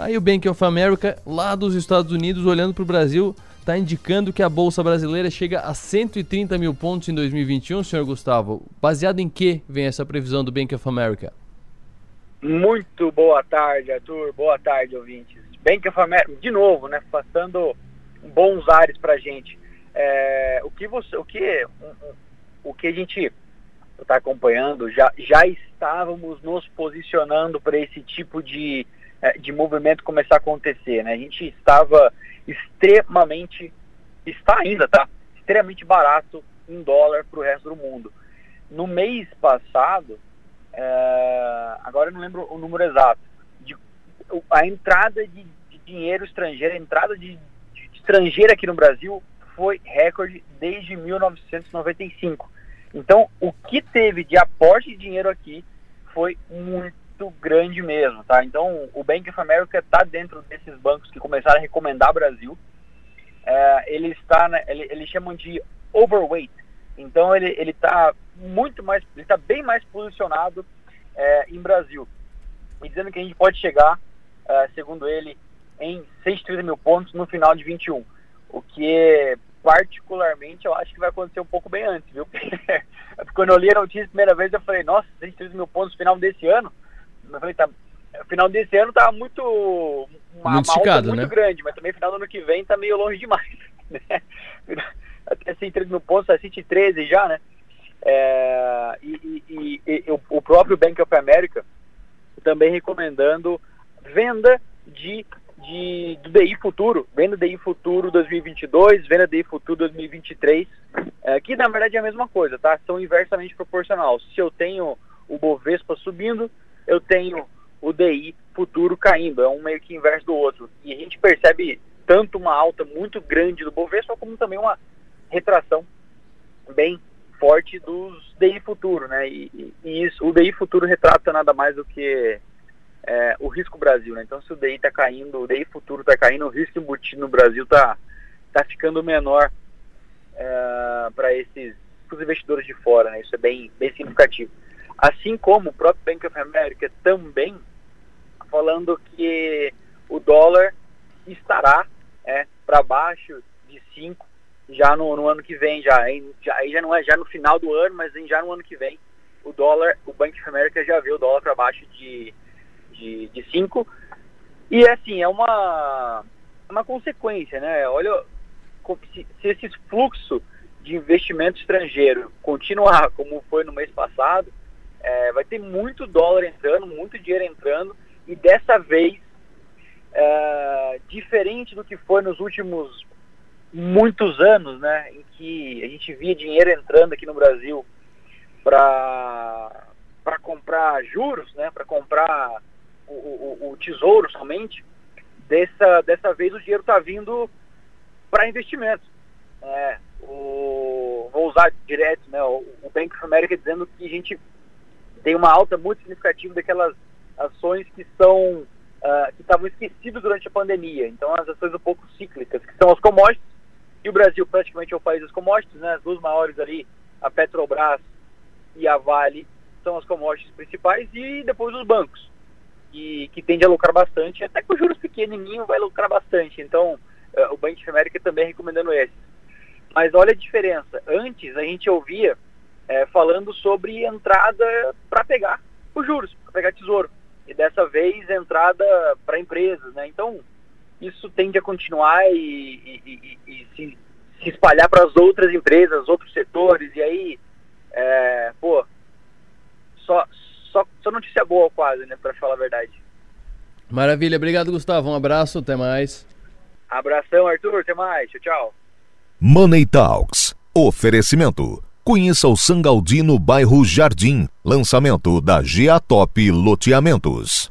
Aí o Bank of America, lá dos Estados Unidos, olhando para o Brasil, está indicando que a Bolsa Brasileira chega a 130 mil pontos em 2021, senhor Gustavo. Baseado em que vem essa previsão do Bank of America? Muito boa tarde, Arthur. Boa tarde, ouvintes. Bank of America, de novo, né? Passando bons ares para a gente. É, o que você, o que, o que a gente está acompanhando, já, já estávamos nos posicionando para esse tipo de, de movimento começar a acontecer, né? A gente estava extremamente, está ainda, tá? Extremamente barato em dólar para o resto do mundo. No mês passado, é, agora eu não lembro o número exato, de, a entrada de, de dinheiro estrangeiro, a entrada de, de estrangeiro aqui no Brasil foi recorde desde 1995. Então, o que teve de aporte de dinheiro aqui foi muito grande mesmo, tá? Então, o Bank of America está dentro desses bancos que começaram a recomendar Brasil. É, ele está, né, ele, eles chamam de overweight. Então, ele ele está muito mais, ele está bem mais posicionado é, em Brasil, e dizendo que a gente pode chegar, é, segundo ele, em 130 mil pontos no final de 21, o que particularmente, eu acho que vai acontecer um pouco bem antes, viu? Quando eu li a notícia a primeira vez, eu falei, nossa, 130 mil pontos no final desse ano. Eu falei, tá, final desse ano tá muito. Uma, muito, esticado, muito né? grande, mas também final do ano que vem tá meio longe demais. Né? Até 130 mil pontos, tá 113 já, né? É, e, e, e, e o próprio Bank of America também recomendando venda de de, do DI Futuro, venda DI Futuro 2022, venda DI Futuro 2023, é, que na verdade é a mesma coisa, tá? São inversamente proporcional. Se eu tenho o Bovespa subindo, eu tenho o DI Futuro caindo, é um meio que inverso do outro. E a gente percebe tanto uma alta muito grande do Bovespa, como também uma retração bem forte dos DI Futuro, né? E, e isso, o DI Futuro retrata nada mais do que é, o risco Brasil, né? Então se o DI está caindo, o DI futuro está caindo, o risco embutido no Brasil está tá ficando menor é, para esses os investidores de fora, né? Isso é bem, bem significativo. Assim como o próprio Bank of America também falando que o dólar estará é, para baixo de 5 já no, no, ano que vem, já, aí já, já não é já no final do ano, mas já no ano que vem, o dólar, o Bank of America já vê o dólar para baixo de de, de cinco. E assim, é uma, uma consequência, né? Olha, se, se esse fluxo de investimento estrangeiro continuar como foi no mês passado, é, vai ter muito dólar entrando, muito dinheiro entrando, e dessa vez, é, diferente do que foi nos últimos muitos anos, né, em que a gente via dinheiro entrando aqui no Brasil para para comprar juros, né, para comprar o, o, o tesouro somente, dessa, dessa vez o dinheiro está vindo para investimentos. É, o, vou usar direto né, o, o Bank of America dizendo que a gente tem uma alta muito significativa daquelas ações que são uh, que estavam esquecidas durante a pandemia. Então as ações um pouco cíclicas, que são as commodities, e o Brasil praticamente é o país das commodities, né? As duas maiores ali, a Petrobras e a Vale, são as commodities principais, e depois os bancos que, que tende a lucrar bastante, até com juros pequenininho vai lucrar bastante. Então, uh, o Bank of America também recomendando esse. Mas olha a diferença. Antes a gente ouvia é, falando sobre entrada para pegar os juros, para pegar tesouro. E dessa vez entrada para empresas, né? Então, isso tende a continuar e, e, e, e se, se, espalhar para as outras empresas, outros setores, e aí, é, pô, só, só, só notícia boa quase, né, para falar a verdade. Maravilha, obrigado Gustavo, um abraço, até mais. Abração, Arthur, até mais, tchau, tchau. Money Talks, oferecimento. Conheça o Sangaldino bairro Jardim, lançamento da Top Loteamentos.